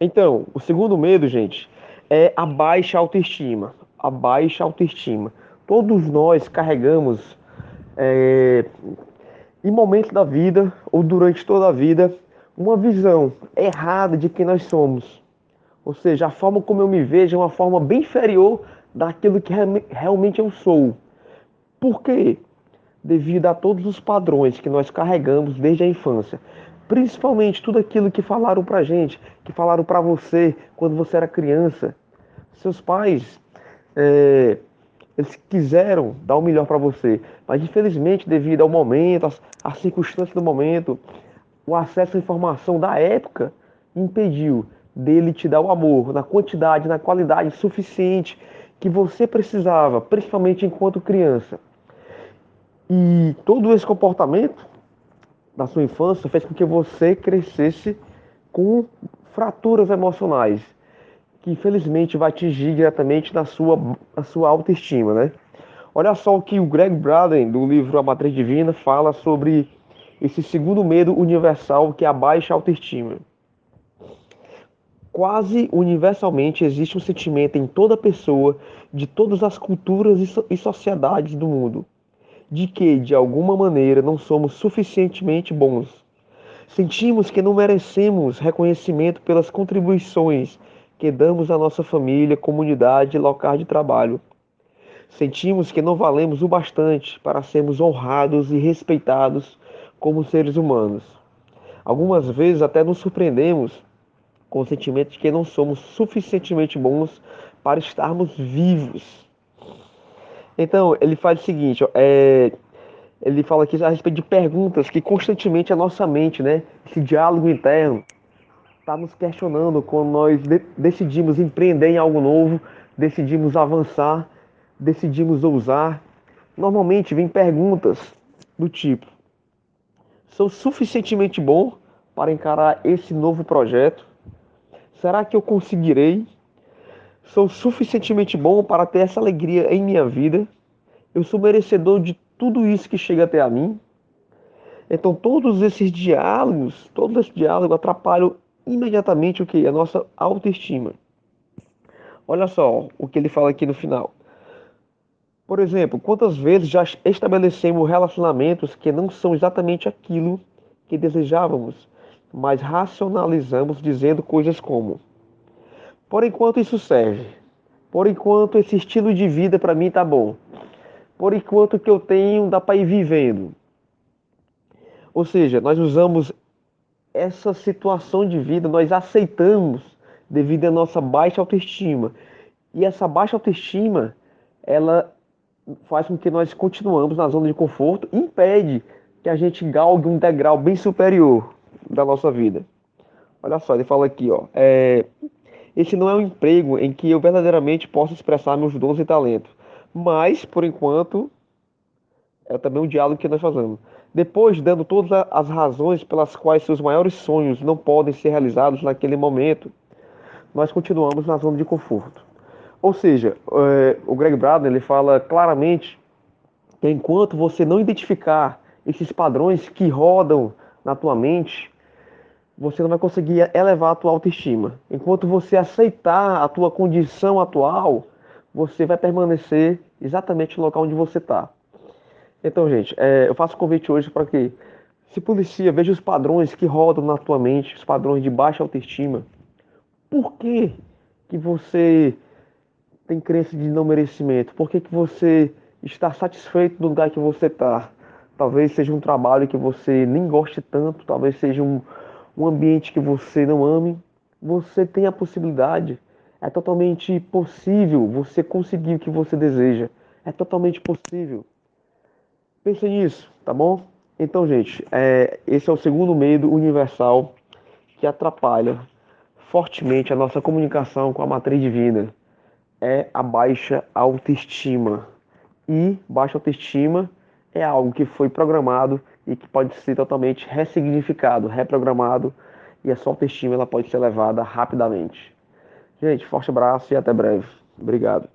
Então, o segundo medo, gente, é a baixa autoestima. A baixa autoestima. Todos nós carregamos, é, em momentos da vida ou durante toda a vida, uma visão errada de quem nós somos. Ou seja, a forma como eu me vejo é uma forma bem inferior daquilo que realmente eu sou. Por quê? Devido a todos os padrões que nós carregamos desde a infância. Principalmente tudo aquilo que falaram pra gente, que falaram pra você quando você era criança. Seus pais, é, eles quiseram dar o melhor para você, mas infelizmente, devido ao momento, às, circunstâncias do momento, o acesso à informação da época impediu dele te dar o amor na quantidade, na qualidade suficiente que você precisava, principalmente enquanto criança. E todo esse comportamento da sua infância fez com que você crescesse com fraturas emocionais, que infelizmente vai atingir diretamente na sua, na sua autoestima, né? Olha só o que o Greg Braden, do livro A Matriz Divina, fala sobre esse segundo medo universal que é a baixa autoestima. Quase universalmente existe um sentimento em toda pessoa, de todas as culturas e sociedades do mundo, de que, de alguma maneira, não somos suficientemente bons. Sentimos que não merecemos reconhecimento pelas contribuições que damos à nossa família, comunidade e local de trabalho. Sentimos que não valemos o bastante para sermos honrados e respeitados como seres humanos. Algumas vezes até nos surpreendemos com o sentimento de que não somos suficientemente bons para estarmos vivos. Então, ele faz o seguinte, é, ele fala aqui a respeito de perguntas que constantemente a nossa mente, né, esse diálogo interno, está nos questionando quando nós de decidimos empreender em algo novo, decidimos avançar, decidimos ousar. Normalmente vem perguntas do tipo: sou suficientemente bom para encarar esse novo projeto? Será que eu conseguirei? Sou suficientemente bom para ter essa alegria em minha vida? Eu sou merecedor de tudo isso que chega até a mim? Então, todos esses diálogos, todo esse diálogo atrapalham imediatamente o que? A nossa autoestima. Olha só o que ele fala aqui no final. Por exemplo, quantas vezes já estabelecemos relacionamentos que não são exatamente aquilo que desejávamos, mas racionalizamos dizendo coisas como: Por enquanto isso serve. Por enquanto esse estilo de vida para mim tá bom. Por enquanto que eu tenho dá para ir vivendo. Ou seja, nós usamos essa situação de vida, nós aceitamos devido à nossa baixa autoestima. E essa baixa autoestima, ela faz com que nós continuamos na zona de conforto e impede que a gente galgue um degrau bem superior da nossa vida. Olha só, ele fala aqui, ó. É, esse não é um emprego em que eu verdadeiramente posso expressar meus dons e talentos. Mas, por enquanto, é também um diálogo que nós fazemos. Depois, dando todas as razões pelas quais seus maiores sonhos não podem ser realizados naquele momento, nós continuamos na zona de conforto. Ou seja, é, o Greg Braden ele fala claramente que enquanto você não identificar esses padrões que rodam na tua mente, você não vai conseguir elevar a tua autoestima. Enquanto você aceitar a tua condição atual, você vai permanecer exatamente no local onde você está. Então, gente, é, eu faço convite hoje para que se policia, veja os padrões que rodam na tua mente, os padrões de baixa autoestima. Por que, que você tem crença de não merecimento? Por que, que você está satisfeito no lugar que você está? Talvez seja um trabalho que você nem goste tanto, talvez seja um, um ambiente que você não ame. Você tem a possibilidade, é totalmente possível você conseguir o que você deseja. É totalmente possível. Pense nisso, tá bom? Então, gente, é, esse é o segundo medo universal que atrapalha fortemente a nossa comunicação com a matriz divina é a baixa autoestima. E baixa autoestima é algo que foi programado e que pode ser totalmente ressignificado, reprogramado, e a sua autoestima ela pode ser elevada rapidamente. Gente, forte abraço e até breve. Obrigado.